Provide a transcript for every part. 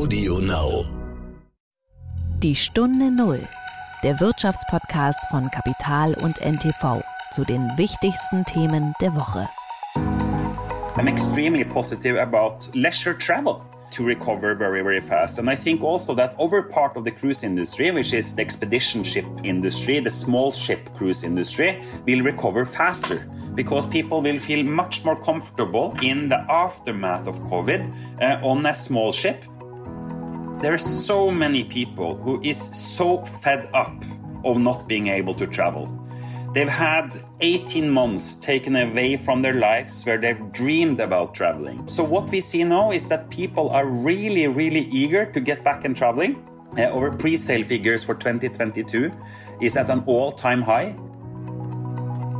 Audio Now. Die Stunde Null, der Wirtschaftspodcast von Kapital und NTV zu den wichtigsten Themen der Woche. I'm extremely positive about leisure travel to recover very, very fast. And I think also that over part of the cruise industry, which is the expedition ship industry, the small ship cruise industry, will recover faster because people will feel much more comfortable in the aftermath of COVID uh, on a small ship. There are so many people who is so fed up of not being able to travel. They've had 18 months taken away from their lives where they've dreamed about traveling. So, what we see now is that people are really, really eager to get back and traveling. Uh, our pre sale figures for 2022 is at an all time high.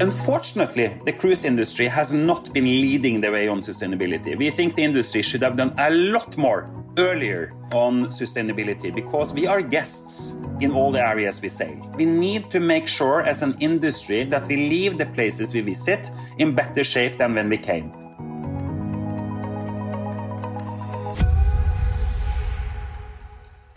Unfortunately, the cruise industry has not been leading the way on sustainability. We think the industry should have done a lot more earlier on sustainability because we are guests in all the areas we sail. We need to make sure as an industry that we leave the places we visit in better shape than when we came.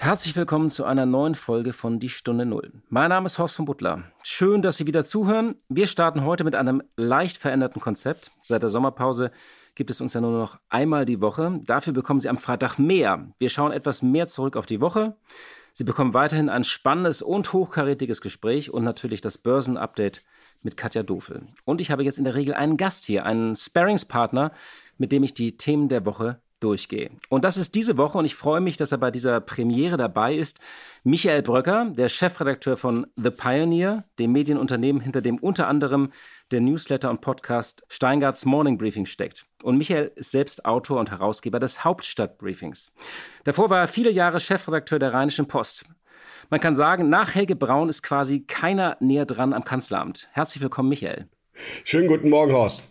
Herzlich willkommen zu einer neuen Folge von Die Stunde Null. Mein Name ist Horst von Butler. Schön, dass Sie wieder zuhören. Wir starten heute mit einem leicht veränderten Konzept. Seit der Sommerpause gibt es uns ja nur noch einmal die Woche. Dafür bekommen Sie am Freitag mehr. Wir schauen etwas mehr zurück auf die Woche. Sie bekommen weiterhin ein spannendes und hochkarätiges Gespräch und natürlich das Börsenupdate mit Katja Dofel. Und ich habe jetzt in der Regel einen Gast hier, einen Sparringspartner, mit dem ich die Themen der Woche durchgehe. Und das ist diese Woche und ich freue mich, dass er bei dieser Premiere dabei ist. Michael Bröcker, der Chefredakteur von The Pioneer, dem Medienunternehmen, hinter dem unter anderem der Newsletter und Podcast Steingarts Morning Briefing steckt. Und Michael ist selbst Autor und Herausgeber des Hauptstadtbriefings. Davor war er viele Jahre Chefredakteur der Rheinischen Post. Man kann sagen, nach Helge Braun ist quasi keiner näher dran am Kanzleramt. Herzlich willkommen, Michael. Schönen guten Morgen, Horst.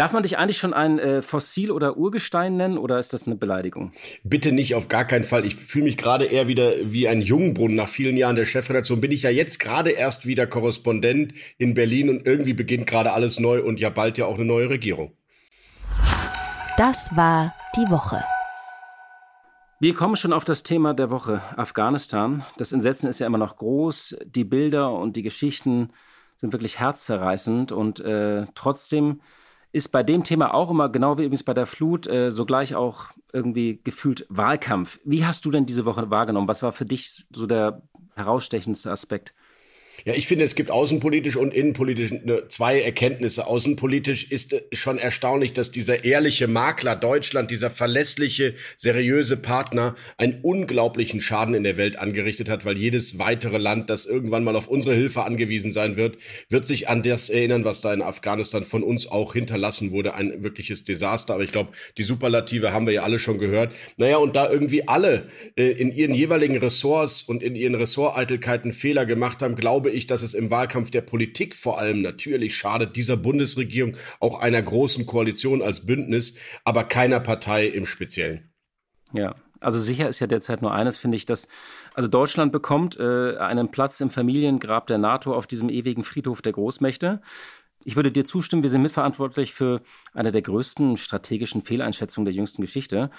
Darf man dich eigentlich schon ein äh, Fossil oder Urgestein nennen oder ist das eine Beleidigung? Bitte nicht, auf gar keinen Fall. Ich fühle mich gerade eher wieder wie ein Jungbrunnen. Nach vielen Jahren der Chefredaktion bin ich ja jetzt gerade erst wieder Korrespondent in Berlin und irgendwie beginnt gerade alles neu und ja bald ja auch eine neue Regierung. Das war die Woche. Wir kommen schon auf das Thema der Woche, Afghanistan. Das Entsetzen ist ja immer noch groß. Die Bilder und die Geschichten sind wirklich herzzerreißend und äh, trotzdem ist bei dem Thema auch immer, genau wie übrigens bei der Flut, äh, sogleich auch irgendwie gefühlt Wahlkampf. Wie hast du denn diese Woche wahrgenommen? Was war für dich so der herausstechendste Aspekt? Ja, ich finde, es gibt außenpolitisch und innenpolitisch ne, zwei Erkenntnisse. Außenpolitisch ist schon erstaunlich, dass dieser ehrliche Makler Deutschland, dieser verlässliche, seriöse Partner einen unglaublichen Schaden in der Welt angerichtet hat, weil jedes weitere Land, das irgendwann mal auf unsere Hilfe angewiesen sein wird, wird sich an das erinnern, was da in Afghanistan von uns auch hinterlassen wurde. Ein wirkliches Desaster. Aber ich glaube, die Superlative haben wir ja alle schon gehört. Naja, und da irgendwie alle äh, in ihren jeweiligen Ressorts und in ihren Ressorteitelkeiten Fehler gemacht haben, glaube glaube ich, dass es im Wahlkampf der Politik vor allem natürlich schadet, dieser Bundesregierung, auch einer großen Koalition als Bündnis, aber keiner Partei im Speziellen. Ja, also sicher ist ja derzeit nur eines, finde ich, dass also Deutschland bekommt äh, einen Platz im Familiengrab der NATO auf diesem ewigen Friedhof der Großmächte. Ich würde dir zustimmen, wir sind mitverantwortlich für eine der größten strategischen Fehleinschätzungen der jüngsten Geschichte.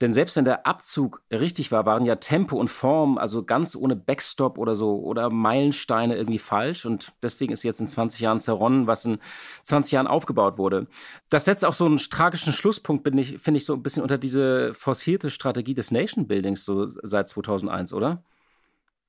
Denn selbst wenn der Abzug richtig war, waren ja Tempo und Form, also ganz ohne Backstop oder so, oder Meilensteine irgendwie falsch. Und deswegen ist jetzt in 20 Jahren zerronnen, was in 20 Jahren aufgebaut wurde. Das setzt auch so einen tragischen Schlusspunkt, finde ich, so ein bisschen unter diese forcierte Strategie des Nation Buildings so seit 2001, oder?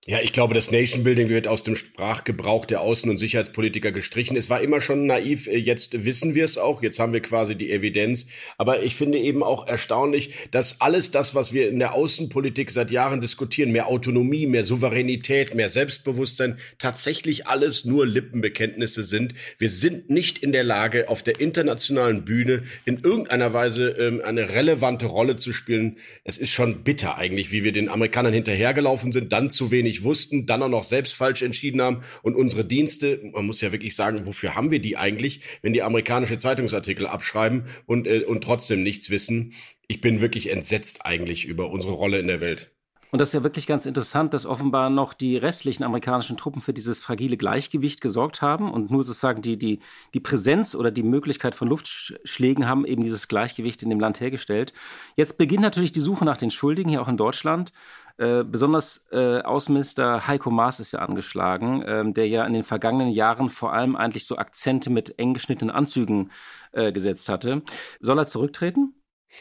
Ja, ich glaube, das Nation Building wird aus dem Sprachgebrauch der Außen- und Sicherheitspolitiker gestrichen. Es war immer schon naiv, äh, jetzt wissen wir es auch, jetzt haben wir quasi die Evidenz. Aber ich finde eben auch erstaunlich, dass alles das, was wir in der Außenpolitik seit Jahren diskutieren, mehr Autonomie, mehr Souveränität, mehr Selbstbewusstsein, tatsächlich alles nur Lippenbekenntnisse sind. Wir sind nicht in der Lage, auf der internationalen Bühne in irgendeiner Weise ähm, eine relevante Rolle zu spielen. Es ist schon bitter eigentlich, wie wir den Amerikanern hinterhergelaufen sind, dann zu wenig nicht wussten, dann auch noch selbst falsch entschieden haben und unsere Dienste, man muss ja wirklich sagen, wofür haben wir die eigentlich, wenn die amerikanische Zeitungsartikel abschreiben und, äh, und trotzdem nichts wissen. Ich bin wirklich entsetzt eigentlich über unsere Rolle in der Welt. Und das ist ja wirklich ganz interessant, dass offenbar noch die restlichen amerikanischen Truppen für dieses fragile Gleichgewicht gesorgt haben und nur sozusagen die, die, die Präsenz oder die Möglichkeit von Luftschlägen haben eben dieses Gleichgewicht in dem Land hergestellt. Jetzt beginnt natürlich die Suche nach den Schuldigen hier auch in Deutschland. Äh, besonders äh, Außenminister Heiko Maas ist ja angeschlagen, äh, der ja in den vergangenen Jahren vor allem eigentlich so Akzente mit eng geschnittenen Anzügen äh, gesetzt hatte. Soll er zurücktreten?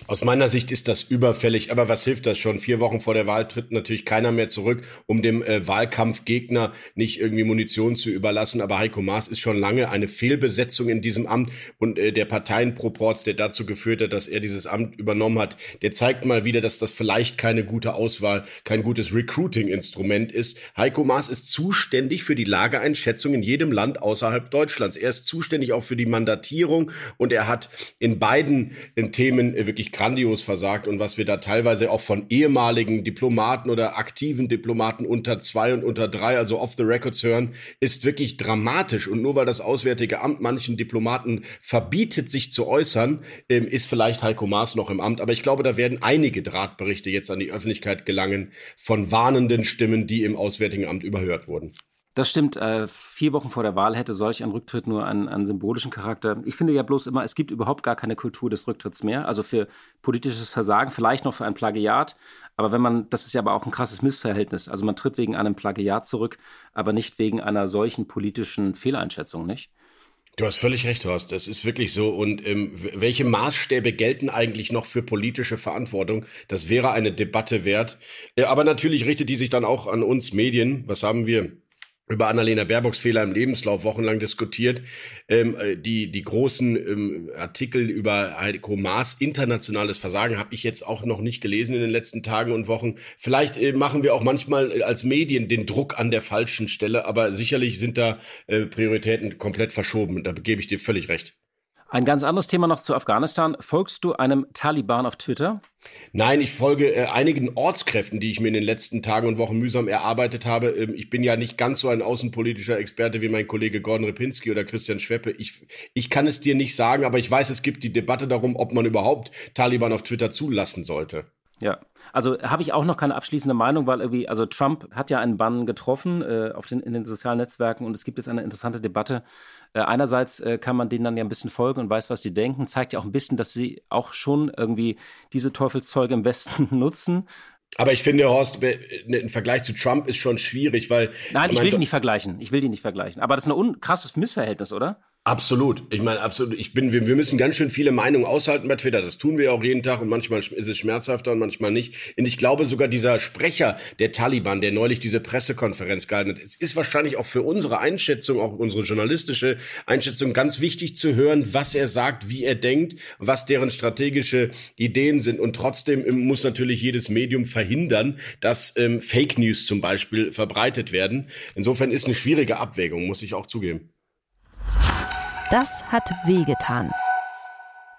Aus meiner Sicht ist das überfällig, aber was hilft das schon? Vier Wochen vor der Wahl tritt natürlich keiner mehr zurück, um dem äh, Wahlkampfgegner nicht irgendwie Munition zu überlassen. Aber Heiko Maas ist schon lange eine Fehlbesetzung in diesem Amt und äh, der Parteienproporz, der dazu geführt hat, dass er dieses Amt übernommen hat, der zeigt mal wieder, dass das vielleicht keine gute Auswahl, kein gutes Recruiting-Instrument ist. Heiko Maas ist zuständig für die Lageeinschätzung in jedem Land außerhalb Deutschlands. Er ist zuständig auch für die Mandatierung und er hat in beiden in Themen wirklich wirklich grandios versagt und was wir da teilweise auch von ehemaligen Diplomaten oder aktiven Diplomaten unter zwei und unter drei, also off the records hören, ist wirklich dramatisch. Und nur weil das Auswärtige Amt manchen Diplomaten verbietet, sich zu äußern, ähm, ist vielleicht Heiko Maas noch im Amt. Aber ich glaube, da werden einige Drahtberichte jetzt an die Öffentlichkeit gelangen von warnenden Stimmen, die im Auswärtigen Amt überhört wurden. Das stimmt. Äh, vier Wochen vor der Wahl hätte solch ein Rücktritt nur einen, einen, symbolischen Charakter. Ich finde ja bloß immer, es gibt überhaupt gar keine Kultur des Rücktritts mehr. Also für politisches Versagen, vielleicht noch für ein Plagiat. Aber wenn man, das ist ja aber auch ein krasses Missverhältnis. Also man tritt wegen einem Plagiat zurück, aber nicht wegen einer solchen politischen Fehleinschätzung, nicht? Du hast völlig recht, Horst. Das ist wirklich so. Und ähm, welche Maßstäbe gelten eigentlich noch für politische Verantwortung? Das wäre eine Debatte wert. Äh, aber natürlich richtet die sich dann auch an uns Medien. Was haben wir? Über Annalena Baerbocks Fehler im Lebenslauf wochenlang diskutiert. Ähm, äh, die, die großen ähm, Artikel über Heiko Maas internationales Versagen habe ich jetzt auch noch nicht gelesen in den letzten Tagen und Wochen. Vielleicht äh, machen wir auch manchmal als Medien den Druck an der falschen Stelle, aber sicherlich sind da äh, Prioritäten komplett verschoben. Da gebe ich dir völlig recht. Ein ganz anderes Thema noch zu Afghanistan. Folgst du einem Taliban auf Twitter? Nein, ich folge äh, einigen Ortskräften, die ich mir in den letzten Tagen und Wochen mühsam erarbeitet habe. Ähm, ich bin ja nicht ganz so ein außenpolitischer Experte wie mein Kollege Gordon Ripinski oder Christian Schweppe. Ich, ich kann es dir nicht sagen, aber ich weiß, es gibt die Debatte darum, ob man überhaupt Taliban auf Twitter zulassen sollte. Ja, also habe ich auch noch keine abschließende Meinung, weil irgendwie, also Trump hat ja einen Bann getroffen äh, auf den, in den sozialen Netzwerken und es gibt jetzt eine interessante Debatte. Äh, einerseits äh, kann man denen dann ja ein bisschen folgen und weiß, was die denken, zeigt ja auch ein bisschen, dass sie auch schon irgendwie diese Teufelszeuge im Westen nutzen. Aber ich finde, Horst, ne, ein Vergleich zu Trump ist schon schwierig, weil. Nein, ich will die nicht vergleichen. Ich will die nicht vergleichen. Aber das ist ein krasses Missverhältnis, oder? Absolut. Ich meine, absolut. Ich bin, wir, wir müssen ganz schön viele Meinungen aushalten bei Twitter. Das tun wir auch jeden Tag und manchmal ist es schmerzhafter und manchmal nicht. Und ich glaube sogar dieser Sprecher der Taliban, der neulich diese Pressekonferenz gehalten hat, es ist wahrscheinlich auch für unsere Einschätzung, auch unsere journalistische Einschätzung ganz wichtig zu hören, was er sagt, wie er denkt, was deren strategische Ideen sind. Und trotzdem ähm, muss natürlich jedes Medium verhindern, dass ähm, Fake News zum Beispiel verbreitet werden. Insofern ist eine schwierige Abwägung, muss ich auch zugeben. Das hat wehgetan.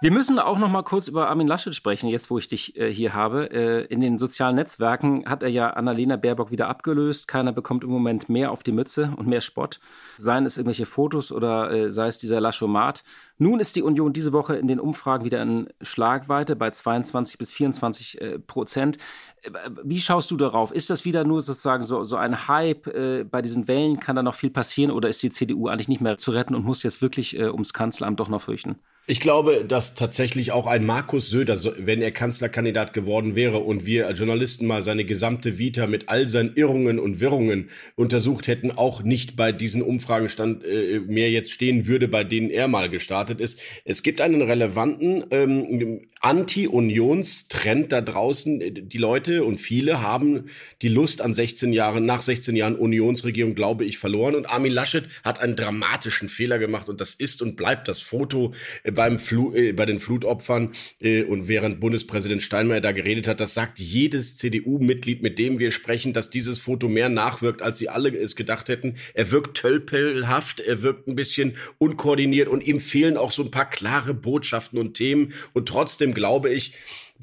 Wir müssen auch noch mal kurz über Armin Laschet sprechen, jetzt wo ich dich äh, hier habe. Äh, in den sozialen Netzwerken hat er ja Annalena Baerbock wieder abgelöst. Keiner bekommt im Moment mehr auf die Mütze und mehr Spott. Seien es irgendwelche Fotos oder äh, sei es dieser Laschomat. Nun ist die Union diese Woche in den Umfragen wieder in Schlagweite bei 22 bis 24 äh, Prozent. Äh, wie schaust du darauf? Ist das wieder nur sozusagen so, so ein Hype? Äh, bei diesen Wellen kann da noch viel passieren oder ist die CDU eigentlich nicht mehr zu retten und muss jetzt wirklich ums Kanzleramt doch noch fürchten? Ich glaube, dass tatsächlich auch ein Markus Söder, wenn er Kanzlerkandidat geworden wäre und wir als Journalisten mal seine gesamte Vita mit all seinen Irrungen und Wirrungen untersucht hätten, auch nicht bei diesen Umfragen stand, äh, mehr jetzt stehen würde, bei denen er mal gestartet ist. Es gibt einen relevanten ähm, Anti-Unionstrend da draußen. Die Leute und viele haben die Lust an 16 Jahren, nach 16 Jahren Unionsregierung, glaube ich, verloren. Und Armin Laschet hat einen dramatischen Fehler gemacht und das ist und bleibt das Foto äh, beim Flu äh, bei den Flutopfern äh, und während Bundespräsident Steinmeier da geredet hat, das sagt jedes CDU-Mitglied, mit dem wir sprechen, dass dieses Foto mehr nachwirkt, als sie alle es gedacht hätten. Er wirkt tölpelhaft, er wirkt ein bisschen unkoordiniert und ihm fehlen auch so ein paar klare Botschaften und Themen. Und trotzdem glaube ich,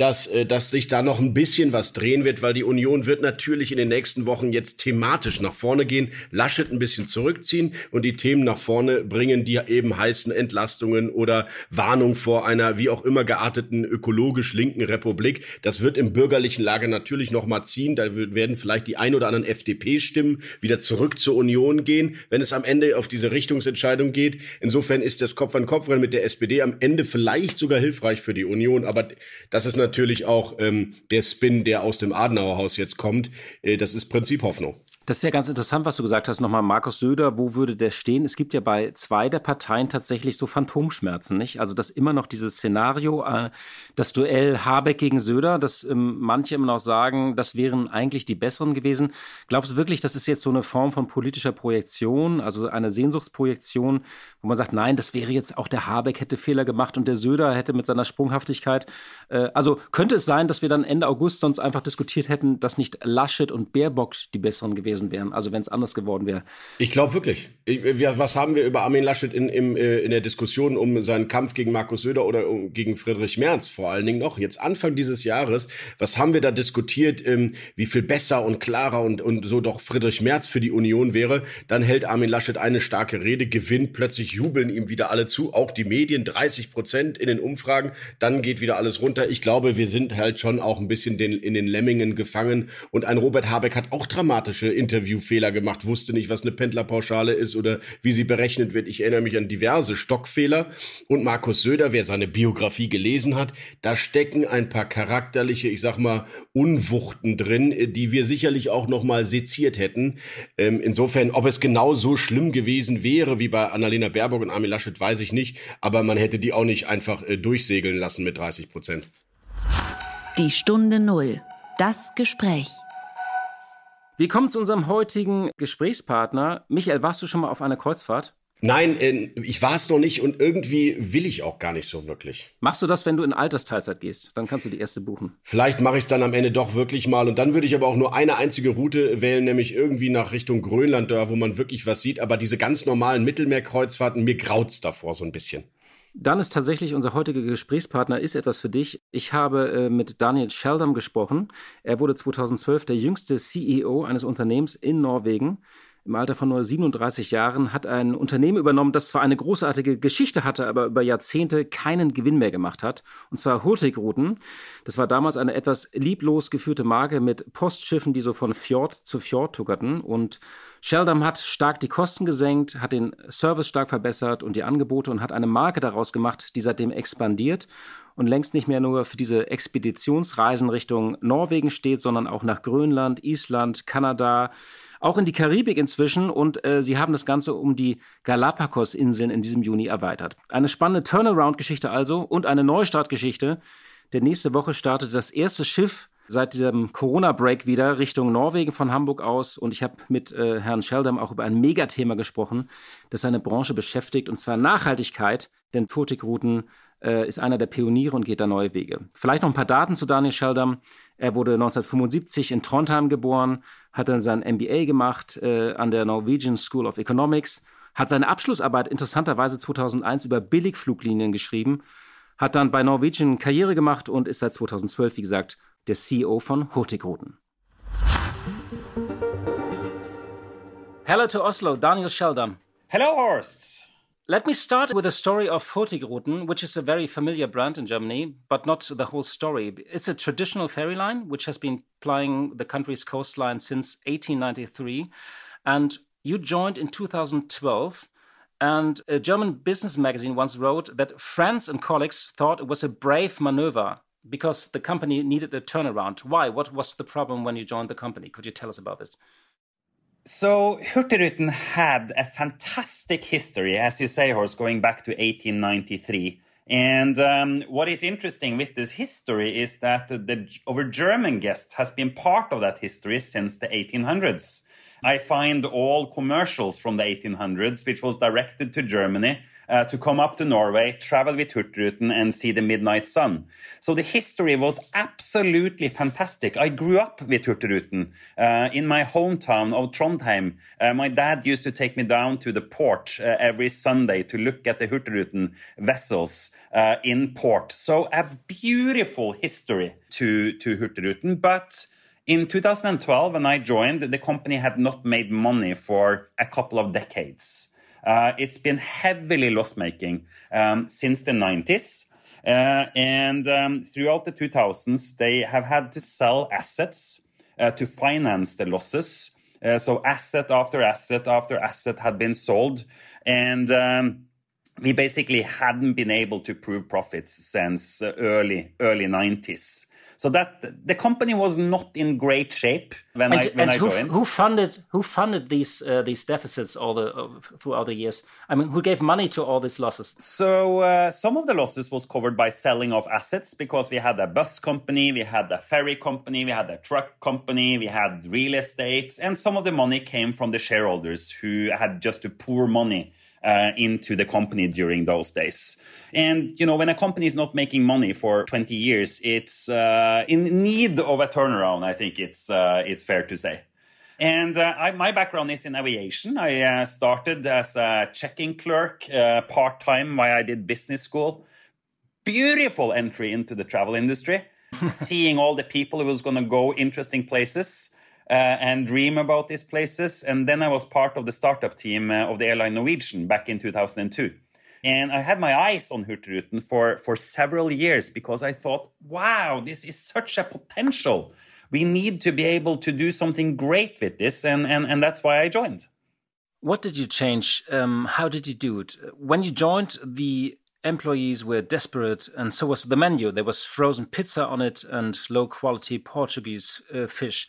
dass, äh, dass sich da noch ein bisschen was drehen wird, weil die Union wird natürlich in den nächsten Wochen jetzt thematisch nach vorne gehen, Laschet ein bisschen zurückziehen und die Themen nach vorne bringen, die eben heißen Entlastungen oder Warnung vor einer wie auch immer gearteten ökologisch linken Republik. Das wird im bürgerlichen Lager natürlich noch mal ziehen. Da werden vielleicht die ein oder anderen FDP-Stimmen wieder zurück zur Union gehen, wenn es am Ende auf diese Richtungsentscheidung geht. Insofern ist das Kopf an Kopf Rennen mit der SPD am Ende vielleicht sogar hilfreich für die Union. Aber das ist natürlich auch ähm, der Spin, der aus dem Adenauerhaus jetzt kommt. Äh, das ist Prinzip Hoffnung. Das ist ja ganz interessant, was du gesagt hast. Nochmal, Markus Söder, wo würde der stehen? Es gibt ja bei zwei der Parteien tatsächlich so Phantomschmerzen, nicht? Also, dass immer noch dieses Szenario, äh, das Duell Habeck gegen Söder, dass ähm, manche immer noch sagen, das wären eigentlich die besseren gewesen. Glaubst du wirklich, das ist jetzt so eine Form von politischer Projektion, also eine Sehnsuchtsprojektion, wo man sagt, nein, das wäre jetzt auch der Habeck hätte Fehler gemacht und der Söder hätte mit seiner Sprunghaftigkeit. Äh, also, könnte es sein, dass wir dann Ende August sonst einfach diskutiert hätten, dass nicht Laschet und Baerbock die besseren gewesen gewesen wären, also wenn es anders geworden wäre. Ich glaube wirklich. Ich, wir, was haben wir über Armin Laschet in, im, äh, in der Diskussion um seinen Kampf gegen Markus Söder oder um, gegen Friedrich Merz vor allen Dingen noch, jetzt Anfang dieses Jahres, was haben wir da diskutiert, ähm, wie viel besser und klarer und, und so doch Friedrich Merz für die Union wäre, dann hält Armin Laschet eine starke Rede, gewinnt, plötzlich jubeln ihm wieder alle zu, auch die Medien, 30 Prozent in den Umfragen, dann geht wieder alles runter. Ich glaube, wir sind halt schon auch ein bisschen den, in den Lemmingen gefangen und ein Robert Habeck hat auch dramatische Interviewfehler gemacht, wusste nicht, was eine Pendlerpauschale ist oder wie sie berechnet wird. Ich erinnere mich an diverse Stockfehler. Und Markus Söder, wer seine Biografie gelesen hat, da stecken ein paar charakterliche, ich sag mal, Unwuchten drin, die wir sicherlich auch noch mal seziert hätten. Ähm, insofern, ob es genau so schlimm gewesen wäre wie bei Annalena Baerbock und Armin Laschet, weiß ich nicht. Aber man hätte die auch nicht einfach äh, durchsegeln lassen mit 30 Prozent. Die Stunde Null. Das Gespräch. Wir kommen zu unserem heutigen Gesprächspartner. Michael, warst du schon mal auf einer Kreuzfahrt? Nein, ich war es noch nicht und irgendwie will ich auch gar nicht so wirklich. Machst du das, wenn du in Altersteilzeit gehst? Dann kannst du die erste buchen. Vielleicht mache ich es dann am Ende doch wirklich mal und dann würde ich aber auch nur eine einzige Route wählen, nämlich irgendwie nach Richtung Grönland, da wo man wirklich was sieht. Aber diese ganz normalen Mittelmeerkreuzfahrten, mir graut's davor so ein bisschen. Dann ist tatsächlich unser heutiger Gesprächspartner ist etwas für dich. Ich habe äh, mit Daniel Sheldam gesprochen. Er wurde 2012 der jüngste CEO eines Unternehmens in Norwegen. Im Alter von nur 37 Jahren hat ein Unternehmen übernommen, das zwar eine großartige Geschichte hatte, aber über Jahrzehnte keinen Gewinn mehr gemacht hat. Und zwar Hurtigruten. Das war damals eine etwas lieblos geführte Marke mit Postschiffen, die so von Fjord zu Fjord tuckerten. Und Sheldam hat stark die Kosten gesenkt, hat den Service stark verbessert und die Angebote und hat eine Marke daraus gemacht, die seitdem expandiert und längst nicht mehr nur für diese Expeditionsreisen Richtung Norwegen steht, sondern auch nach Grönland, Island, Kanada, auch in die Karibik inzwischen und äh, sie haben das Ganze um die Galapagos-Inseln in diesem Juni erweitert. Eine spannende Turnaround-Geschichte also und eine Neustartgeschichte. Denn nächste Woche startet das erste Schiff seit diesem Corona-Break wieder Richtung Norwegen von Hamburg aus. Und ich habe mit äh, Herrn Sheldam auch über ein Megathema gesprochen, das seine Branche beschäftigt, und zwar Nachhaltigkeit. Denn Furtigrouten äh, ist einer der Pioniere und geht da neue Wege. Vielleicht noch ein paar Daten zu Daniel Sheldam. Er wurde 1975 in Trondheim geboren, hat dann sein MBA gemacht äh, an der Norwegian School of Economics, hat seine Abschlussarbeit interessanterweise 2001 über Billigfluglinien geschrieben, hat dann bei Norwegian Karriere gemacht und ist seit 2012, wie gesagt, der CEO von Hurtigruten. Hello to Oslo, Daniel Sheldam. Hello, Horst. Let me start with the story of Hurtigruten, which is a very familiar brand in Germany, but not the whole story. It's a traditional ferry line which has been plying the country's coastline since 1893. And you joined in 2012. And a German business magazine once wrote that friends and colleagues thought it was a brave maneuver because the company needed a turnaround. Why? What was the problem when you joined the company? Could you tell us about this? So Hurtigruten had a fantastic history, as you say, Horst, going back to 1893. And um, what is interesting with this history is that the, our German guest has been part of that history since the 1800s. I find all commercials from the 1800s, which was directed to Germany, uh, to come up to Norway, travel with Hurtigruten, and see the midnight sun. So the history was absolutely fantastic. I grew up with Hurtigruten uh, in my hometown of Trondheim. Uh, my dad used to take me down to the port uh, every Sunday to look at the Hurtigruten vessels uh, in port. So a beautiful history to to Hurtigruten, but. In 2012, when I joined, the company had not made money for a couple of decades. Uh, it's been heavily loss making um, since the 90s. Uh, and um, throughout the 2000s, they have had to sell assets uh, to finance the losses. Uh, so asset after asset after asset had been sold. And um, we basically hadn't been able to prove profits since uh, early early 90s. So that the company was not in great shape when and, I when and I who, joined. who funded who funded these uh, these deficits all the uh, throughout the years? I mean, who gave money to all these losses? So uh, some of the losses was covered by selling of assets because we had a bus company, we had a ferry company, we had a truck company, we had real estate, and some of the money came from the shareholders who had just to pour money uh, into the company during those days. And you know, when a company is not making money for 20 years, it's uh, in need of a turnaround. I think it's uh, it's fair to say. And uh, I, my background is in aviation. I uh, started as a checking clerk uh, part time while I did business school. Beautiful entry into the travel industry, seeing all the people who was going to go interesting places. Uh, and dream about these places. And then I was part of the startup team uh, of the airline Norwegian back in 2002. And I had my eyes on Hurtigruten for, for several years because I thought, wow, this is such a potential. We need to be able to do something great with this. And, and, and that's why I joined. What did you change? Um, how did you do it? When you joined, the employees were desperate, and so was the menu. There was frozen pizza on it and low quality Portuguese uh, fish.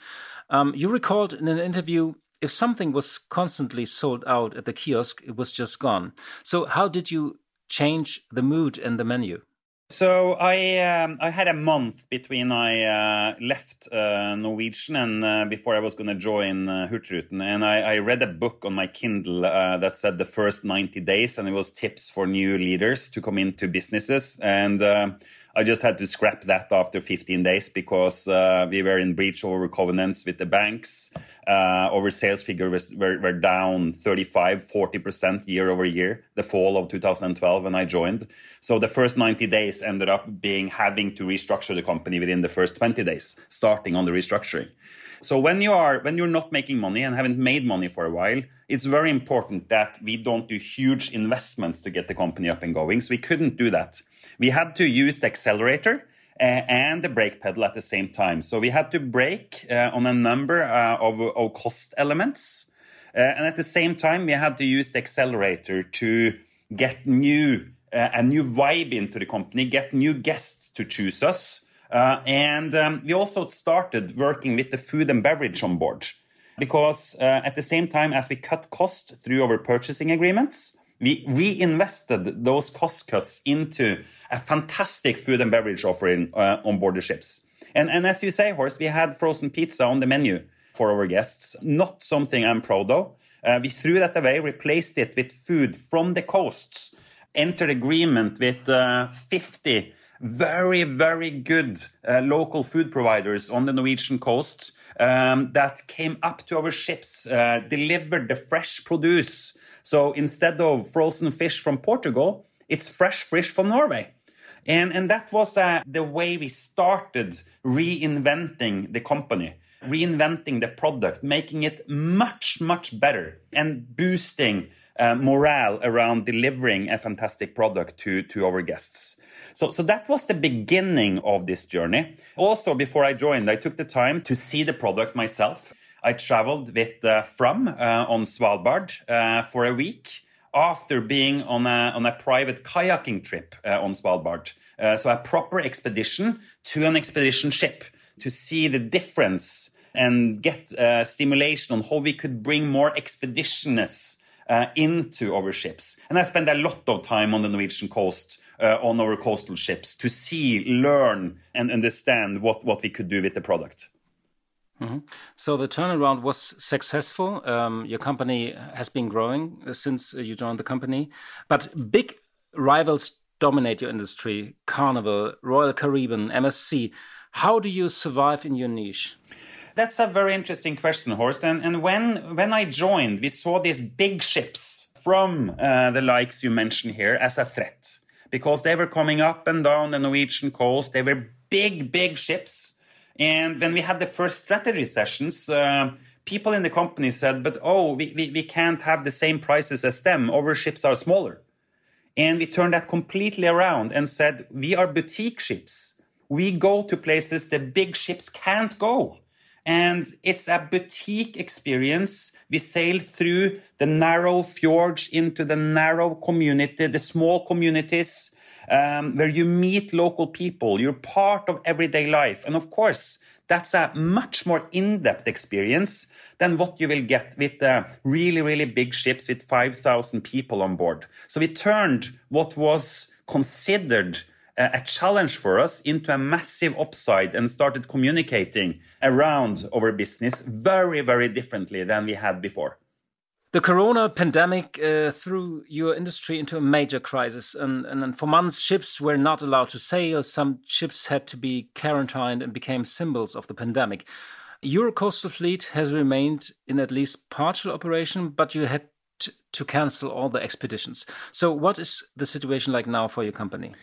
Um, you recalled in an interview if something was constantly sold out at the kiosk, it was just gone. So, how did you change the mood and the menu? So I um, I had a month between I uh, left uh, Norwegian and uh, before I was going to join uh, Hurtigruten, and I, I, read a book on my Kindle uh, that said the first ninety days, and it was tips for new leaders to come into businesses, and uh, I just had to scrap that after 15 days because uh, we were in breach over covenants with the banks. Uh, our sales figure was, were, were down 35, 40% year over year, the fall of 2012 when I joined. So the first 90 days ended up being having to restructure the company within the first 20 days, starting on the restructuring. So when you are when you're not making money and haven't made money for a while, it's very important that we don't do huge investments to get the company up and going. So we couldn't do that. We had to use the accelerator uh, and the brake pedal at the same time. So we had to brake uh, on a number uh, of, of, cost elements. Uh, and at the same time, we had to use the accelerator to get new a new vibe into the company, get new guests to choose us, and um, we also started working with the food and beverage on board because at the same time as we cut costs through our purchasing agreements, we reinvested those cost cuts into a fantastic food and beverage offering uh, on board the ships. And, and as you say, Horst, we had frozen pizza on the menu for our guests. Not something I'm proud of. Uh, we threw that away, replaced it with food from the coasts, entered agreement with uh, 50 very, very good uh, local food providers on the Norwegian coast um, that came up to our ships, uh, delivered the fresh produce. So instead of frozen fish from Portugal, it's fresh fish from Norway. And, and that was uh, the way we started reinventing the company, reinventing the product, making it much, much better and boosting uh, morale around delivering a fantastic product to, to our guests. So, so that was the beginning of this journey. Also, before I joined, I took the time to see the product myself. I traveled with uh, Fram uh, on Svalbard uh, for a week after being on a, on a private kayaking trip uh, on Svalbard. Uh, so, a proper expedition to an expedition ship to see the difference and get uh, stimulation on how we could bring more expeditionists into our ships. And I spent a lot of time on the Norwegian coast on our coastal ships to see, learn, and understand what, what we could do with the product. Mm-hmm. So the turnaround was successful. Um, your company has been growing since you joined the company, but big rivals dominate your industry: Carnival, Royal Caribbean, MSC. How do you survive in your niche? That's a very interesting question, Horst. And, and when when I joined, we saw these big ships from uh, the likes you mentioned here as a threat because they were coming up and down the Norwegian coast. They were big, big ships. And when we had the first strategy sessions, uh, people in the company said, but oh, we, we, we can't have the same prices as them. Our ships are smaller. And we turned that completely around and said, we are boutique ships. We go to places the big ships can't go. And it's a boutique experience. We sail through the narrow fjords into the narrow community, the small communities um, where you meet local people. You're part of everyday life. And of course, that's a much more in-depth experience than what you will get with uh, really, really big ships with 5,000 people on board. So we turned what was considered a challenge for us into a massive upside and started communicating around our business very, very differently than we had before. The corona pandemic uh, threw your industry into a major crisis, and, and, and, for months, ships were not allowed to sail. Some ships had to be quarantined and became symbols of the pandemic. Your coastal fleet has remained in at least partial operation, but you had to cancel all the expeditions. So, what is the situation like now for your company?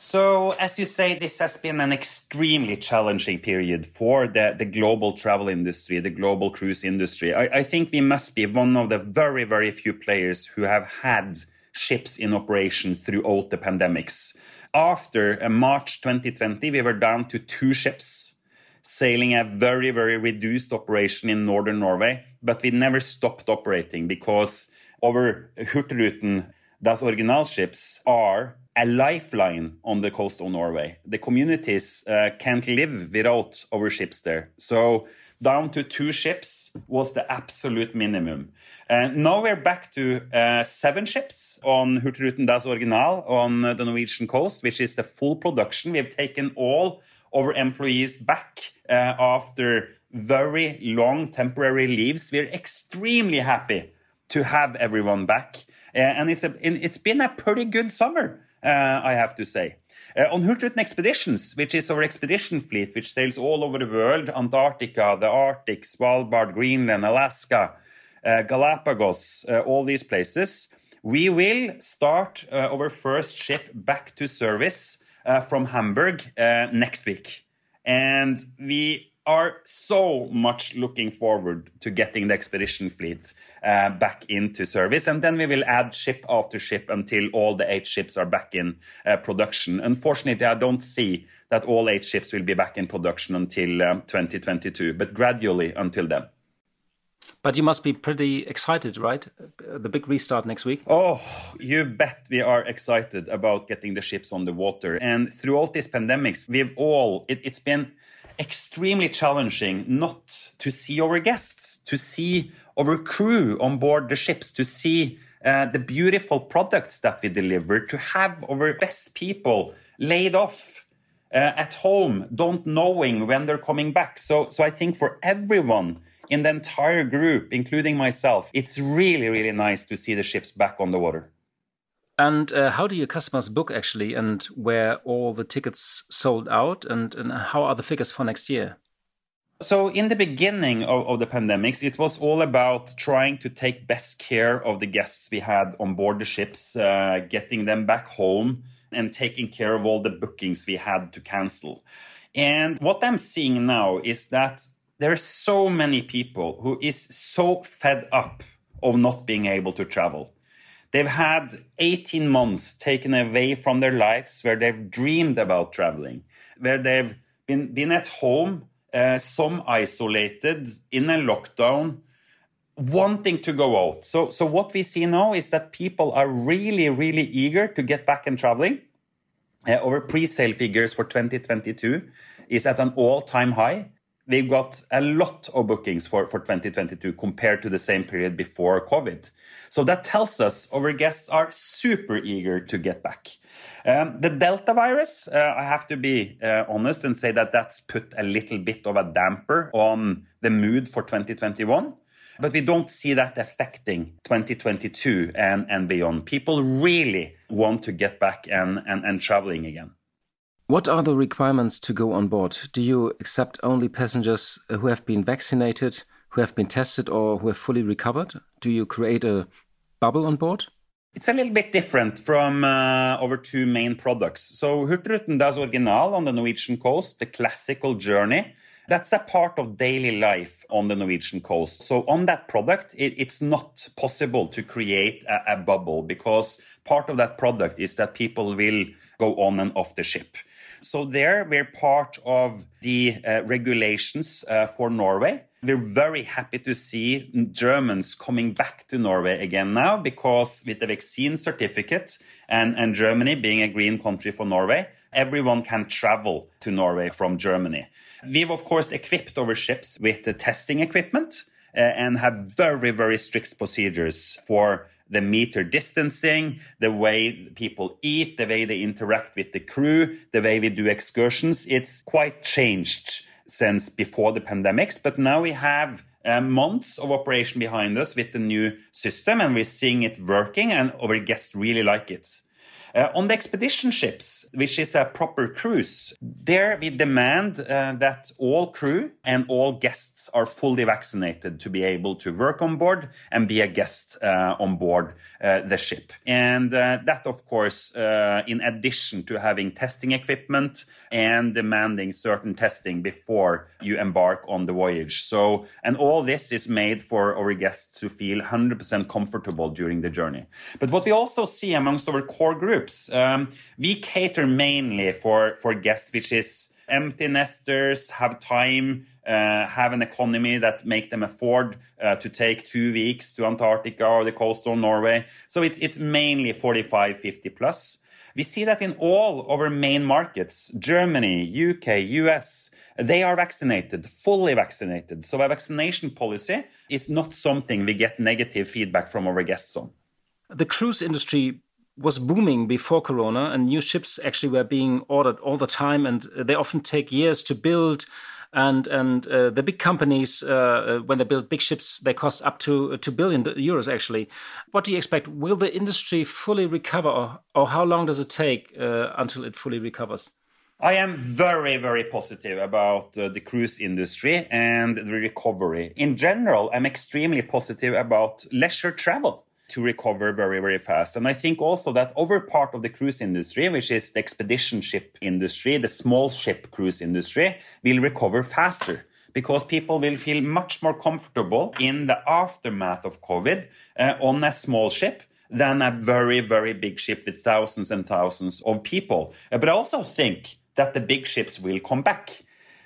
So, as you say, this has been an extremely challenging period for the, the global travel industry, the global cruise industry. I, I, think we must be one of the very, very few players who have had ships in operation throughout the pandemics. After uh, March 2020, we were down to two ships sailing a very, very reduced operation in northern Norway, but we never stopped operating because our Hurtigruten Das Original ships are a lifeline on the coast of Norway. The communities uh, can't live without our ships there. So down to two ships was the absolute minimum. Uh, now we're back to uh, seven ships on Hurtigruten Das Original on the Norwegian coast, which is the full production. We have taken all our employees back uh, after very long temporary leaves. We're extremely happy to have everyone back. Uh, and it's, been a pretty good summer. Uh, I have to say. Uh, on Hurtigruten Expeditions, which is our expedition fleet, which sails all over the world Antarctica, the Arctic, Svalbard, Greenland, Alaska, uh, Galapagos, all these places, we will start our first ship back to service from Hamburg next week. And we are so much looking forward to getting the expedition fleet uh, back into service. And then we will add ship after ship until all the eight ships are back in uh, production. Unfortunately, I don't see that all eight ships will be back in production until um, 2022, but gradually until then. But you must be pretty excited, right? The big restart next week. Oh, you bet we are excited about getting the ships on the water. And throughout this pandemics, we've all, it, it's been extremely challenging not to see our guests, to see our crew on board the ships, to see uh, the beautiful products that we deliver, to have our best people laid off uh, at home, don't knowing when they're coming back. So, so I think for everyone in the entire group, including myself, it's really, really nice to see the ships back on the water. And uh, how do your customers book actually, and where all the tickets sold out, and, and how are the figures for next year? So, in the beginning of, of, the pandemics, it was all about trying to take best care of the guests we had on board the ships, uh, getting them back home, and taking care of all the bookings we had to cancel. And what I'm seeing now is that there are so many people who is so fed up of not being able to travel They've had 18 months taken away from their lives where they've dreamed about traveling, where they've been, been at home, uh, some isolated, in a lockdown, wanting to go out. So, so what we see now is that people are really, really eager to get back and traveling. Uh, our pre-sale figures for 2022 is at an all-time high we got a lot of bookings for, for 2022 compared to the same period before COVID. So that tells us our guests are super eager to get back. Um, the Delta virus, uh, I have to be uh, honest and say that that's put a little bit of a damper on the mood for 2021. But we don't see that affecting 2022 and, and beyond. People really want to get back and traveling again. What are the requirements to go on board? Do you accept only passengers who have been vaccinated, who have been tested, or who have fully recovered? Do you create a bubble on board? It's a little bit different from uh, our two main products. So Hurtigruten Das Original on the Norwegian coast, the classical journey, that's a part of daily life on the Norwegian coast. So on that product, it, it's not possible to create a, a bubble because part of that product is that people will go on and off the ship. So there we're part of the uh, regulations uh, for Norway. We're very happy to see Germans coming back to Norway again now because with the vaccine certificate and, and Germany being a green country for Norway, everyone can travel to Norway from Germany. We've, of course, equipped our ships with the testing equipment uh, and have very, very strict procedures for the meter distancing, the way people eat, the way they interact with the crew, the way we do excursions. It's quite changed since before the pandemics, but now we have uh, months of operation behind us with the new system, and we're seeing it working, and our guests really like it. Uh, on the expedition ships, which is a proper cruise, there we demand uh, that all crew and all guests are fully vaccinated to be able to work on board and be a guest uh, on board uh, the ship. And uh, that, of course, uh, in addition to having testing equipment and demanding certain testing before you embark on the voyage. So, and all this is made for our guests to feel 100% comfortable during the journey. But what we also see amongst our core group groups. Um, we cater mainly for, for guests, which is empty nesters, have time, uh, have an economy that make them afford uh, to take two weeks to Antarctica or the coastal Norway. So it's, it's mainly 45, 50 plus. We see that in all our main markets, Germany, UK, US, they are vaccinated, fully vaccinated. So a vaccination policy is not something we get negative feedback from our guests on. The cruise industry was booming before Corona, and new ships actually were being ordered all the time, and they often take years to build. And and uh, the big companies, uh, uh when they build big ships, they cost up to two billion euros. Actually, what do you expect? Will the industry fully recover, or, or how long does it take uh, until it fully recovers? I am very, very positive about uh, the cruise industry and the recovery. In general, I'm extremely positive about leisure travel to recover very, very fast. And I think also that over part of the cruise industry, which is the expedition ship industry, the small ship cruise industry, will recover faster because people will feel much more comfortable in the aftermath of COVID uh, on a small ship than a very, very big ship with thousands and thousands of people. Uh, but I also think that the big ships will come back.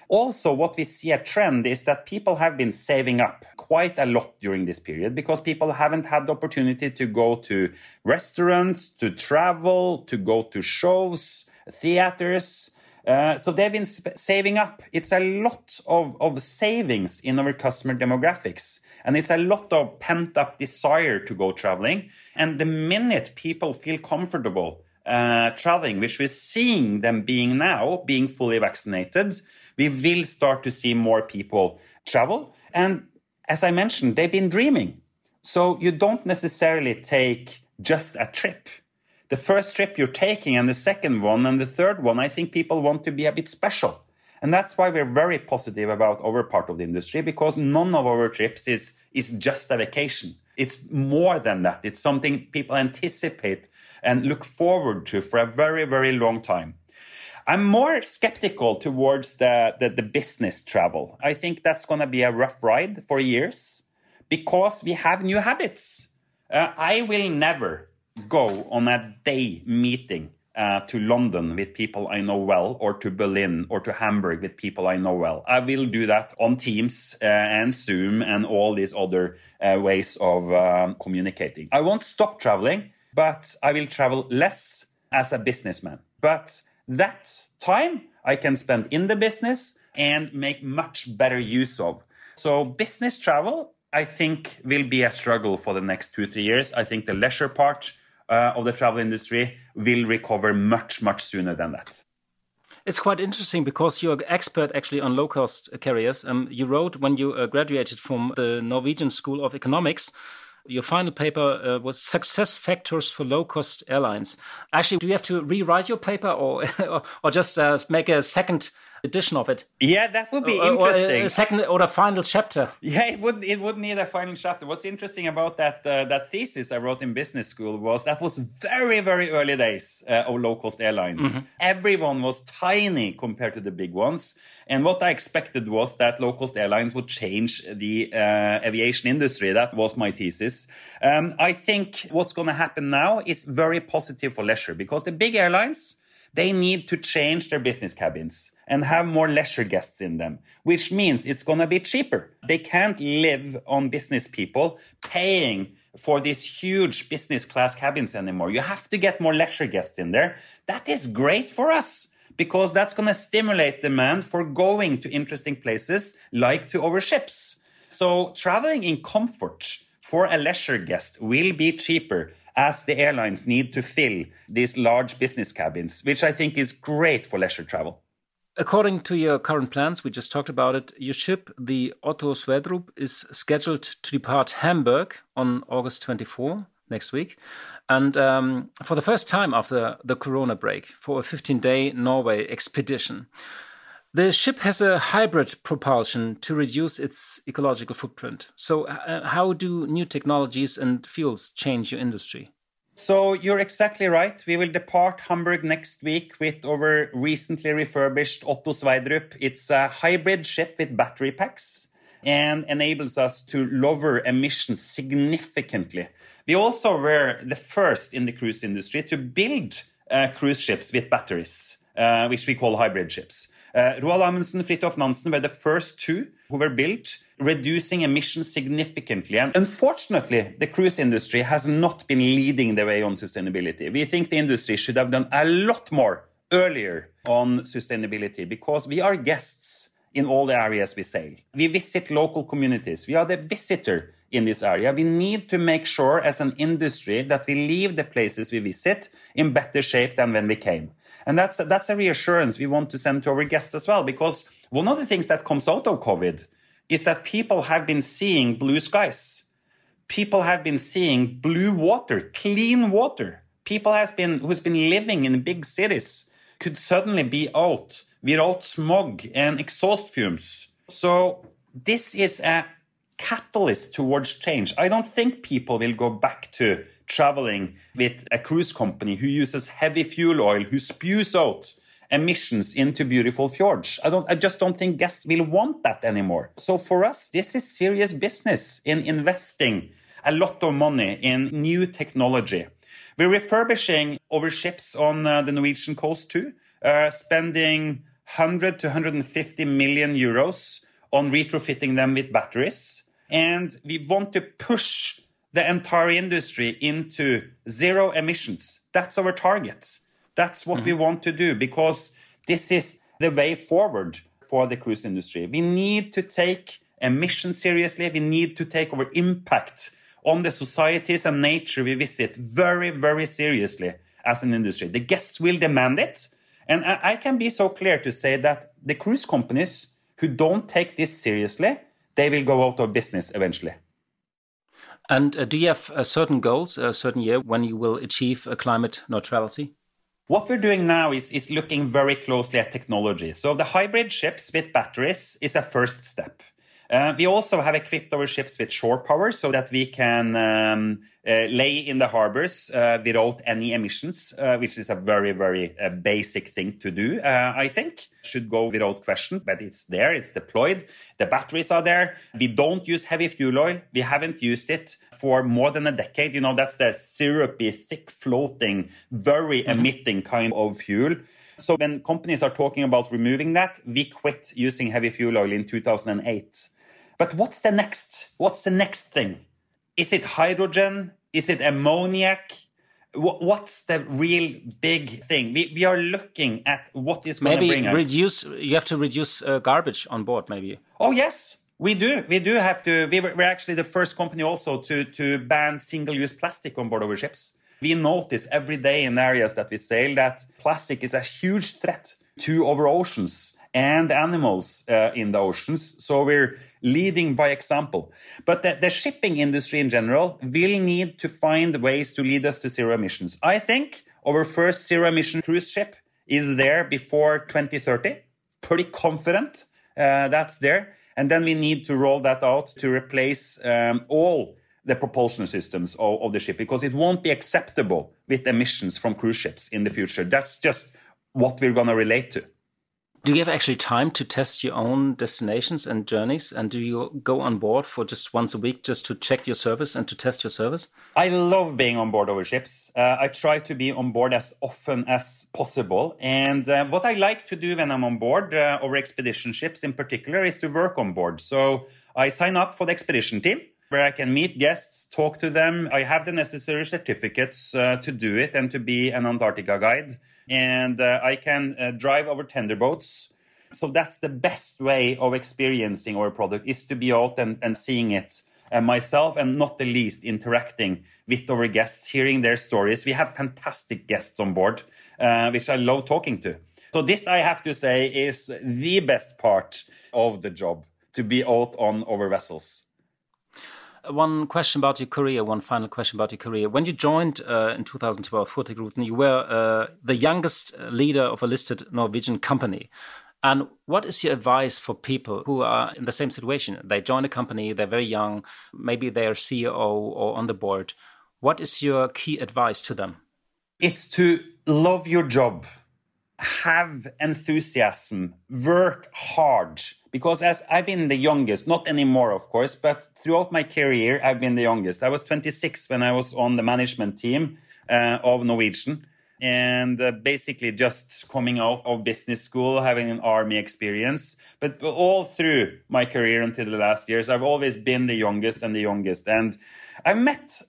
Also, what we see a trend is that people have been saving up quite a lot during this period because people haven't had the opportunity to go to restaurants, to travel, to go to shows, theaters. Uh, so they've been saving up. It's a lot of, of savings in our customer demographics. And it's a lot of pent up desire to go traveling. And the minute people feel comfortable uh, traveling, which we're seeing them being now, being fully vaccinated, we will start to see more people travel. And as I mentioned, they've been dreaming. So you don't necessarily take just a trip. The first trip you're taking and the second one and the third one, I think people want to be a bit special. And that's why we're very positive about our part of the industry because none of our trips is, is just a vacation. It's more than that. It's something people anticipate and look forward to for a very, very long time. I'm more skeptical towards the, the, the business travel. I think that's going to be a rough ride for years because we have new habits. Uh, I will never go on a day meeting uh, to London with people I know well, or to Berlin or to Hamburg with people I know well. I will do that on Teams uh, and Zoom and all these other uh, ways of um, communicating. I won't stop traveling, but I will travel less as a businessman. But that time I can spend in the business and make much better use of. So business travel, I think, will be a struggle for the next two, three years. I think the leisure part uh, of the travel industry will recover much, much sooner than that. It's quite interesting because you're an expert actually on low cost carriers. Um, you wrote when you uh, graduated from the Norwegian School of Economics. Your final paper uh, was success factors for low cost airlines. Actually, do you have to rewrite your paper or, or, just uh, make a second edition of it. Yeah, that would be interesting. Or a second or a final chapter. Yeah, it would it would need a final chapter. What's interesting about that uh, that thesis I wrote in business school was that was very very early days uh, of low cost airlines. Mm-hmm. Everyone was tiny compared to the big ones, and what I expected was that low cost airlines would change the uh, aviation industry. That was my thesis. Um, I think what's going to happen now is very positive for leisure because the big airlines they need to change their business cabins and have more leisure guests in them, which means it's going to be cheaper. They can't live on business people paying for these huge business class cabins anymore. You have to get more leisure guests in there. That is great for us because that's going to stimulate demand for going to interesting places like to our ships. So traveling in comfort for a leisure guest will be cheaper as the airlines need to fill these large business cabins, which I think is great for leisure travel. According to your current plans, we just talked about it, your ship, the Otto Sverdrup, is scheduled to depart Hamburg on August 24 next week. And um, for the first time after the corona break, for a 15 day Norway expedition. The ship has a hybrid propulsion to reduce its ecological footprint. So, uh, how do new technologies and fuels change your industry? So, you're exactly right. We will depart Hamburg next week with our recently refurbished Otto Sverdrup. It's a hybrid ship with battery packs and enables us to lower emissions significantly. We also were the first in the cruise industry to build uh, cruise ships with batteries, uh, which we call hybrid ships. Uh, Roald Amundsen, Fridtjof Nansen were the first two who were built, reducing emissions significantly. And unfortunately, the cruise industry has not been leading the way on sustainability. We think the industry should have done a lot more earlier on sustainability because we are guests in all the areas we sail. We visit local communities. We are the visitor in this area. We need to make sure as an industry that we leave the places we visit in better shape than when we came. And that's, that's a reassurance we want to send to our guests as well, because one of the things that comes out of COVID is that people have been seeing blue skies. People have been seeing blue water, clean water. People has been, who's been living in big cities could suddenly be out without smog and exhaust fumes. So this is a catalyst towards change. I don't think people will go back to traveling with a cruise company who uses heavy fuel oil, who spews out emissions into beautiful fjords. I don't I just don't think guests will want that anymore. So for us, this is serious business in investing a lot of money in new technology. We're refurbishing our ships on uh, the Norwegian coast too, uh, spending 100 to 150 million euros on retrofitting them with batteries. And we want to push the entire industry into zero emissions. That's our target. That's what mm-hmm. we want to do because this is the way forward for the cruise industry. We need to take emissions seriously. We need to take our impact on the societies and nature we visit very, very seriously as an industry. The guests will demand it. And I can be so clear to say that the cruise companies who don't take this seriously, they will go out of business eventually. And uh, do you have uh, certain goals, a certain year when you will achieve uh, climate neutrality? What we're doing now is, is looking very closely at technology. So the hybrid ships with batteries is a first step. Uh, we also have equipped our ships with shore power so that we can um, uh, lay in the harbors uh, without any emissions, uh, which is a very, very uh, basic thing to do, uh, I think. Should go without question, but it's there, it's deployed. The batteries are there. We don't use heavy fuel oil. We haven't used it for more than a decade. You know, that's the syrupy, thick floating, very mm-hmm. emitting kind of fuel. So when companies are talking about removing that, we quit using heavy fuel oil in 2008. But what's the next? What's the next thing? Is it hydrogen? Is it ammoniac? what's the real big thing? We, we are looking at what is going to bring. Maybe reduce. You have to reduce uh, garbage on board. Maybe. Oh yes, we do. We do have to. We were, we're actually the first company also to to ban single-use plastic on board our ships. We notice every day in areas that we sail that plastic is a huge threat to our oceans and animals uh, in the oceans. So we're leading by example. But the, the, shipping industry in general will need to find ways to lead us to zero emissions. I think our first zero emission cruise ship is there before 2030. Pretty confident uh, that's there. And then we need to roll that out to replace um, all the propulsion systems of, of the ship because it won't be acceptable with emissions from cruise ships in the future. That's just what we're going to relate to. Do you have actually time to test your own destinations and journeys? And do you go on board for just once a week just to check your service and to test your service? I love being on board over ships. Uh, I try to be on board as often as possible. And uh, what I like to do when I'm on board, uh, our expedition ships in particular, is to work on board. So I sign up for the expedition team where I can meet guests, talk to them. I have the necessary certificates uh, to do it and to be an Antarctica guide. And uh, I can uh, drive over tender boats. So that's the best way of experiencing our product is to be out and, and seeing it uh, myself and not the least interacting with our guests, hearing their stories. We have fantastic guests on board, uh, which I love talking to. So this, I have to say, is the best part of the job to be out on our vessels. One question about your career, one final question about your career. When you joined uh, in 2012 Hurtigruten, you were uh, the youngest leader of a listed Norwegian company. And what is your advice for people who are in the same situation? They join a company, they're very young, maybe they're CEO or on the board. What is your key advice to them? It's to love your job have enthusiasm, work hard. Because as I've been the youngest, not anymore, of course, but throughout my career, I've been the youngest. I was 26 when I was on the management team uh, of Norwegian and uh, basically just coming out of business school, having an army experience. But all through my career until the last years, I've always been the youngest and the youngest. And I've met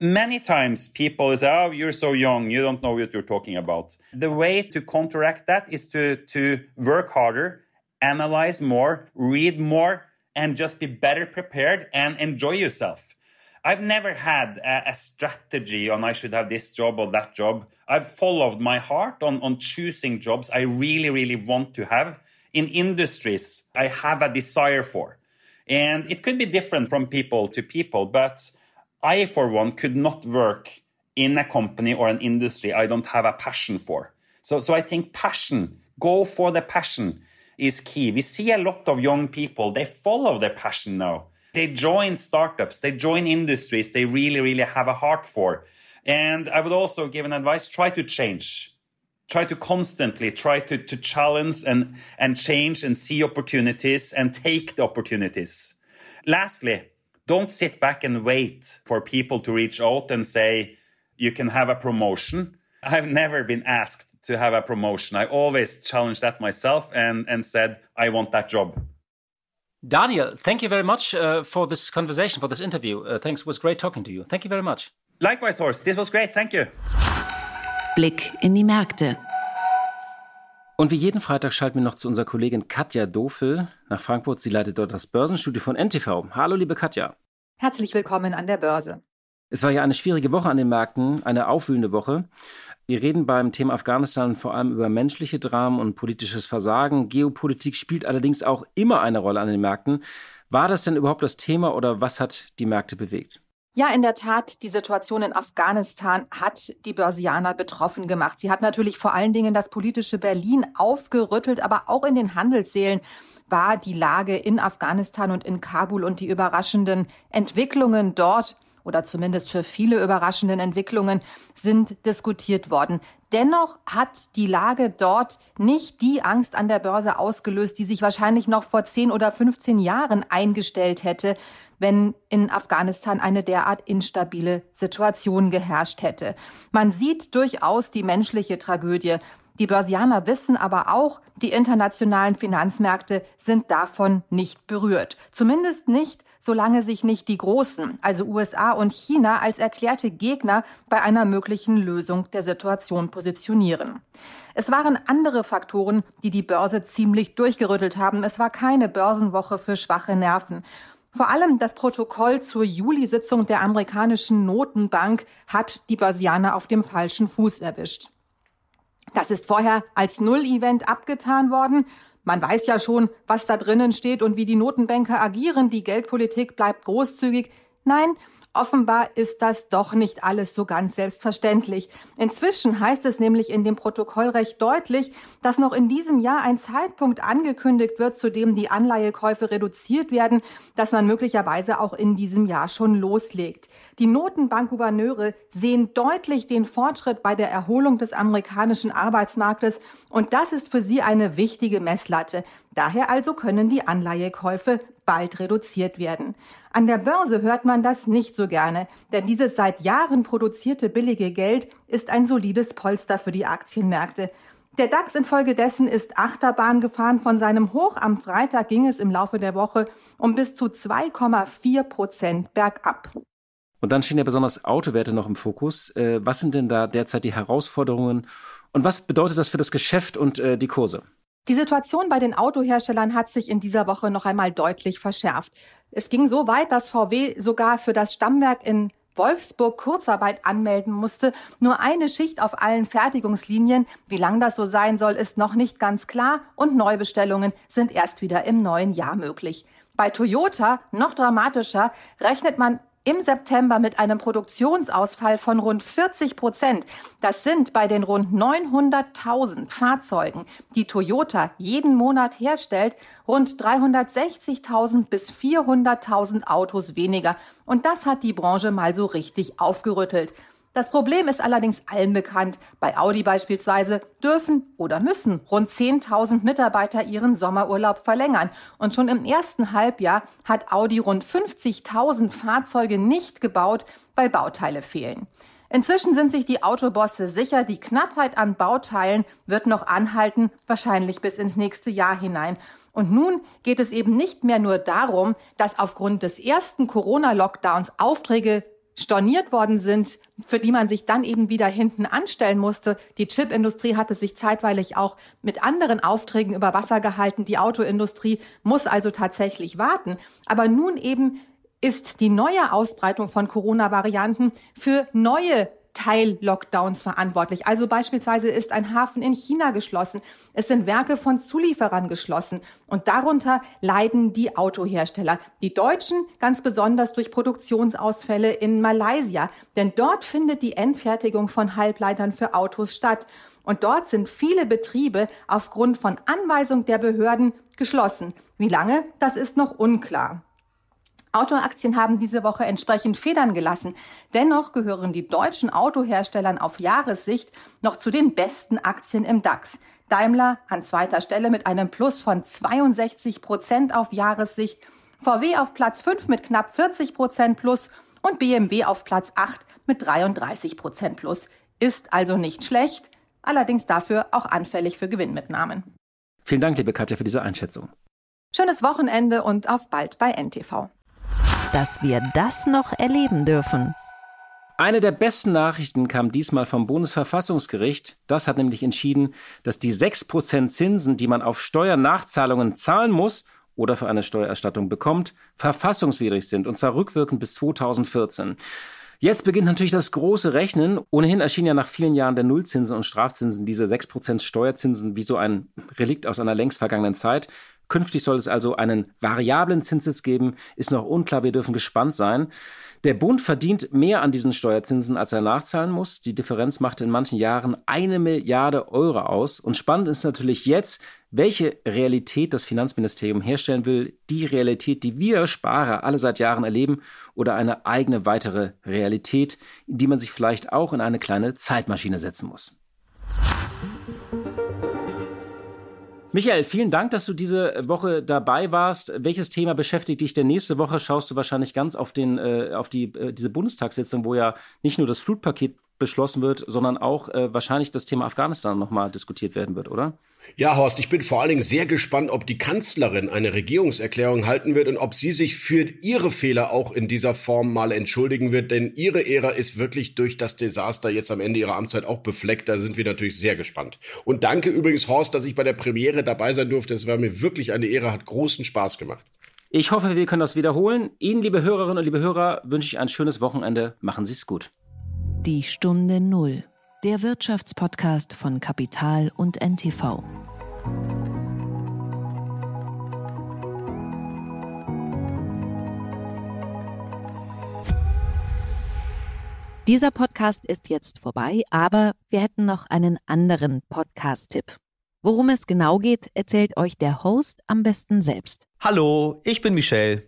many times people say, oh, you're so young, you don't know what you're talking about. The way to counteract that is to, to work harder, analyze more, read more, and just be better prepared and enjoy yourself. I've never had a, a, strategy on I should have this job or that job. I've followed my heart on, on choosing jobs I really, really want to have in industries I have a desire for. And it could be different from people to people, but I, for one, could not work in a company or an industry I don't have a passion for. So, so I think passion, go for the passion is key. We see a lot of young people, they follow their passion now. They join startups, they join industries they really, really have a heart for. And I would also give an advice try to change. Try to constantly try to, to challenge and, and change and see opportunities and take the opportunities. Lastly, don't sit back and wait for people to reach out and say, you can have a promotion. I've never been asked to have a promotion. I always challenged that myself and, and said, I want that job. Daniel, thank you very much uh, for this conversation, for this interview. Uh, thanks, it was great talking to you. Thank you very much. Likewise, Horst. This was great. Thank you. Blick in die Märkte. Und wie jeden Freitag schalten wir noch zu unserer Kollegin Katja Dofel nach Frankfurt. Sie leitet dort das Börsenstudio von NTV. Hallo, liebe Katja. Herzlich willkommen an der Börse. Es war ja eine schwierige Woche an den Märkten, eine aufwühlende Woche. Wir reden beim Thema Afghanistan vor allem über menschliche Dramen und politisches Versagen. Geopolitik spielt allerdings auch immer eine Rolle an den Märkten. War das denn überhaupt das Thema oder was hat die Märkte bewegt? Ja, in der Tat, die Situation in Afghanistan hat die Börsianer betroffen gemacht. Sie hat natürlich vor allen Dingen das politische Berlin aufgerüttelt, aber auch in den Handelssälen war die Lage in Afghanistan und in Kabul und die überraschenden Entwicklungen dort oder zumindest für viele überraschenden Entwicklungen sind diskutiert worden. Dennoch hat die Lage dort nicht die Angst an der Börse ausgelöst, die sich wahrscheinlich noch vor 10 oder 15 Jahren eingestellt hätte, wenn in Afghanistan eine derart instabile Situation geherrscht hätte. Man sieht durchaus die menschliche Tragödie. Die Börsianer wissen aber auch, die internationalen Finanzmärkte sind davon nicht berührt. Zumindest nicht, solange sich nicht die Großen, also USA und China, als erklärte Gegner bei einer möglichen Lösung der Situation positionieren. Es waren andere Faktoren, die die Börse ziemlich durchgerüttelt haben. Es war keine Börsenwoche für schwache Nerven. Vor allem das Protokoll zur Juli-Sitzung der amerikanischen Notenbank hat die Börsianer auf dem falschen Fuß erwischt. Das ist vorher als Null-Event abgetan worden. Man weiß ja schon, was da drinnen steht und wie die Notenbanker agieren. Die Geldpolitik bleibt großzügig. Nein, Offenbar ist das doch nicht alles so ganz selbstverständlich. Inzwischen heißt es nämlich in dem Protokoll recht deutlich, dass noch in diesem Jahr ein Zeitpunkt angekündigt wird, zu dem die Anleihekäufe reduziert werden, dass man möglicherweise auch in diesem Jahr schon loslegt. Die Notenbankgouverneure sehen deutlich den Fortschritt bei der Erholung des amerikanischen Arbeitsmarktes und das ist für sie eine wichtige Messlatte. Daher also können die Anleihekäufe bald reduziert werden. An der Börse hört man das nicht so gerne, denn dieses seit Jahren produzierte billige Geld ist ein solides Polster für die Aktienmärkte. Der DAX infolgedessen ist Achterbahn gefahren. Von seinem Hoch am Freitag ging es im Laufe der Woche um bis zu 2,4 Prozent bergab. Und dann stehen ja besonders Autowerte noch im Fokus. Äh, was sind denn da derzeit die Herausforderungen und was bedeutet das für das Geschäft und äh, die Kurse? Die Situation bei den Autoherstellern hat sich in dieser Woche noch einmal deutlich verschärft. Es ging so weit, dass VW sogar für das Stammwerk in Wolfsburg Kurzarbeit anmelden musste. Nur eine Schicht auf allen Fertigungslinien. Wie lang das so sein soll, ist noch nicht ganz klar und Neubestellungen sind erst wieder im neuen Jahr möglich. Bei Toyota, noch dramatischer, rechnet man im September mit einem Produktionsausfall von rund 40 Prozent. Das sind bei den rund 900.000 Fahrzeugen, die Toyota jeden Monat herstellt, rund 360.000 bis 400.000 Autos weniger. Und das hat die Branche mal so richtig aufgerüttelt. Das Problem ist allerdings allen bekannt. Bei Audi beispielsweise dürfen oder müssen rund 10.000 Mitarbeiter ihren Sommerurlaub verlängern. Und schon im ersten Halbjahr hat Audi rund 50.000 Fahrzeuge nicht gebaut, weil Bauteile fehlen. Inzwischen sind sich die Autobosse sicher, die Knappheit an Bauteilen wird noch anhalten, wahrscheinlich bis ins nächste Jahr hinein. Und nun geht es eben nicht mehr nur darum, dass aufgrund des ersten Corona-Lockdowns Aufträge storniert worden sind, für die man sich dann eben wieder hinten anstellen musste. Die Chipindustrie hatte sich zeitweilig auch mit anderen Aufträgen über Wasser gehalten. Die Autoindustrie muss also tatsächlich warten. Aber nun eben ist die neue Ausbreitung von Corona-Varianten für neue Teil-Lockdowns verantwortlich. Also beispielsweise ist ein Hafen in China geschlossen. Es sind Werke von Zulieferern geschlossen. Und darunter leiden die Autohersteller. Die Deutschen ganz besonders durch Produktionsausfälle in Malaysia. Denn dort findet die Endfertigung von Halbleitern für Autos statt. Und dort sind viele Betriebe aufgrund von Anweisung der Behörden geschlossen. Wie lange, das ist noch unklar. Autoaktien haben diese Woche entsprechend Federn gelassen. Dennoch gehören die deutschen Autoherstellern auf Jahressicht noch zu den besten Aktien im DAX. Daimler an zweiter Stelle mit einem Plus von 62 Prozent auf Jahressicht, VW auf Platz 5 mit knapp 40 Prozent Plus und BMW auf Platz 8 mit 33 Prozent Plus. Ist also nicht schlecht, allerdings dafür auch anfällig für Gewinnmitnahmen. Vielen Dank, liebe Katja, für diese Einschätzung. Schönes Wochenende und auf bald bei NTV dass wir das noch erleben dürfen. Eine der besten Nachrichten kam diesmal vom Bundesverfassungsgericht. Das hat nämlich entschieden, dass die 6% Zinsen, die man auf Steuernachzahlungen zahlen muss oder für eine Steuererstattung bekommt, verfassungswidrig sind, und zwar rückwirkend bis 2014. Jetzt beginnt natürlich das große Rechnen. Ohnehin erschien ja nach vielen Jahren der Nullzinsen und Strafzinsen diese 6% Steuerzinsen wie so ein Relikt aus einer längst vergangenen Zeit. Künftig soll es also einen variablen Zinssatz geben. Ist noch unklar, wir dürfen gespannt sein. Der Bund verdient mehr an diesen Steuerzinsen, als er nachzahlen muss. Die Differenz macht in manchen Jahren eine Milliarde Euro aus. Und spannend ist natürlich jetzt, welche Realität das Finanzministerium herstellen will. Die Realität, die wir Sparer alle seit Jahren erleben oder eine eigene weitere Realität, in die man sich vielleicht auch in eine kleine Zeitmaschine setzen muss. Michael, vielen Dank, dass du diese Woche dabei warst. Welches Thema beschäftigt dich denn nächste Woche? Schaust du wahrscheinlich ganz auf, den, äh, auf die, äh, diese Bundestagssitzung, wo ja nicht nur das Flutpaket beschlossen wird, sondern auch äh, wahrscheinlich das Thema Afghanistan nochmal diskutiert werden wird, oder? Ja, Horst, ich bin vor allen Dingen sehr gespannt, ob die Kanzlerin eine Regierungserklärung halten wird und ob sie sich für ihre Fehler auch in dieser Form mal entschuldigen wird, denn ihre Ära ist wirklich durch das Desaster jetzt am Ende ihrer Amtszeit auch befleckt. Da sind wir natürlich sehr gespannt. Und danke übrigens, Horst, dass ich bei der Premiere dabei sein durfte. Es war mir wirklich eine Ehre, hat großen Spaß gemacht. Ich hoffe, wir können das wiederholen. Ihnen, liebe Hörerinnen und liebe Hörer, wünsche ich ein schönes Wochenende. Machen Sie es gut. Die Stunde Null, der Wirtschaftspodcast von Kapital und NTV. Dieser Podcast ist jetzt vorbei, aber wir hätten noch einen anderen Podcast-Tipp. Worum es genau geht, erzählt euch der Host am besten selbst. Hallo, ich bin Michelle.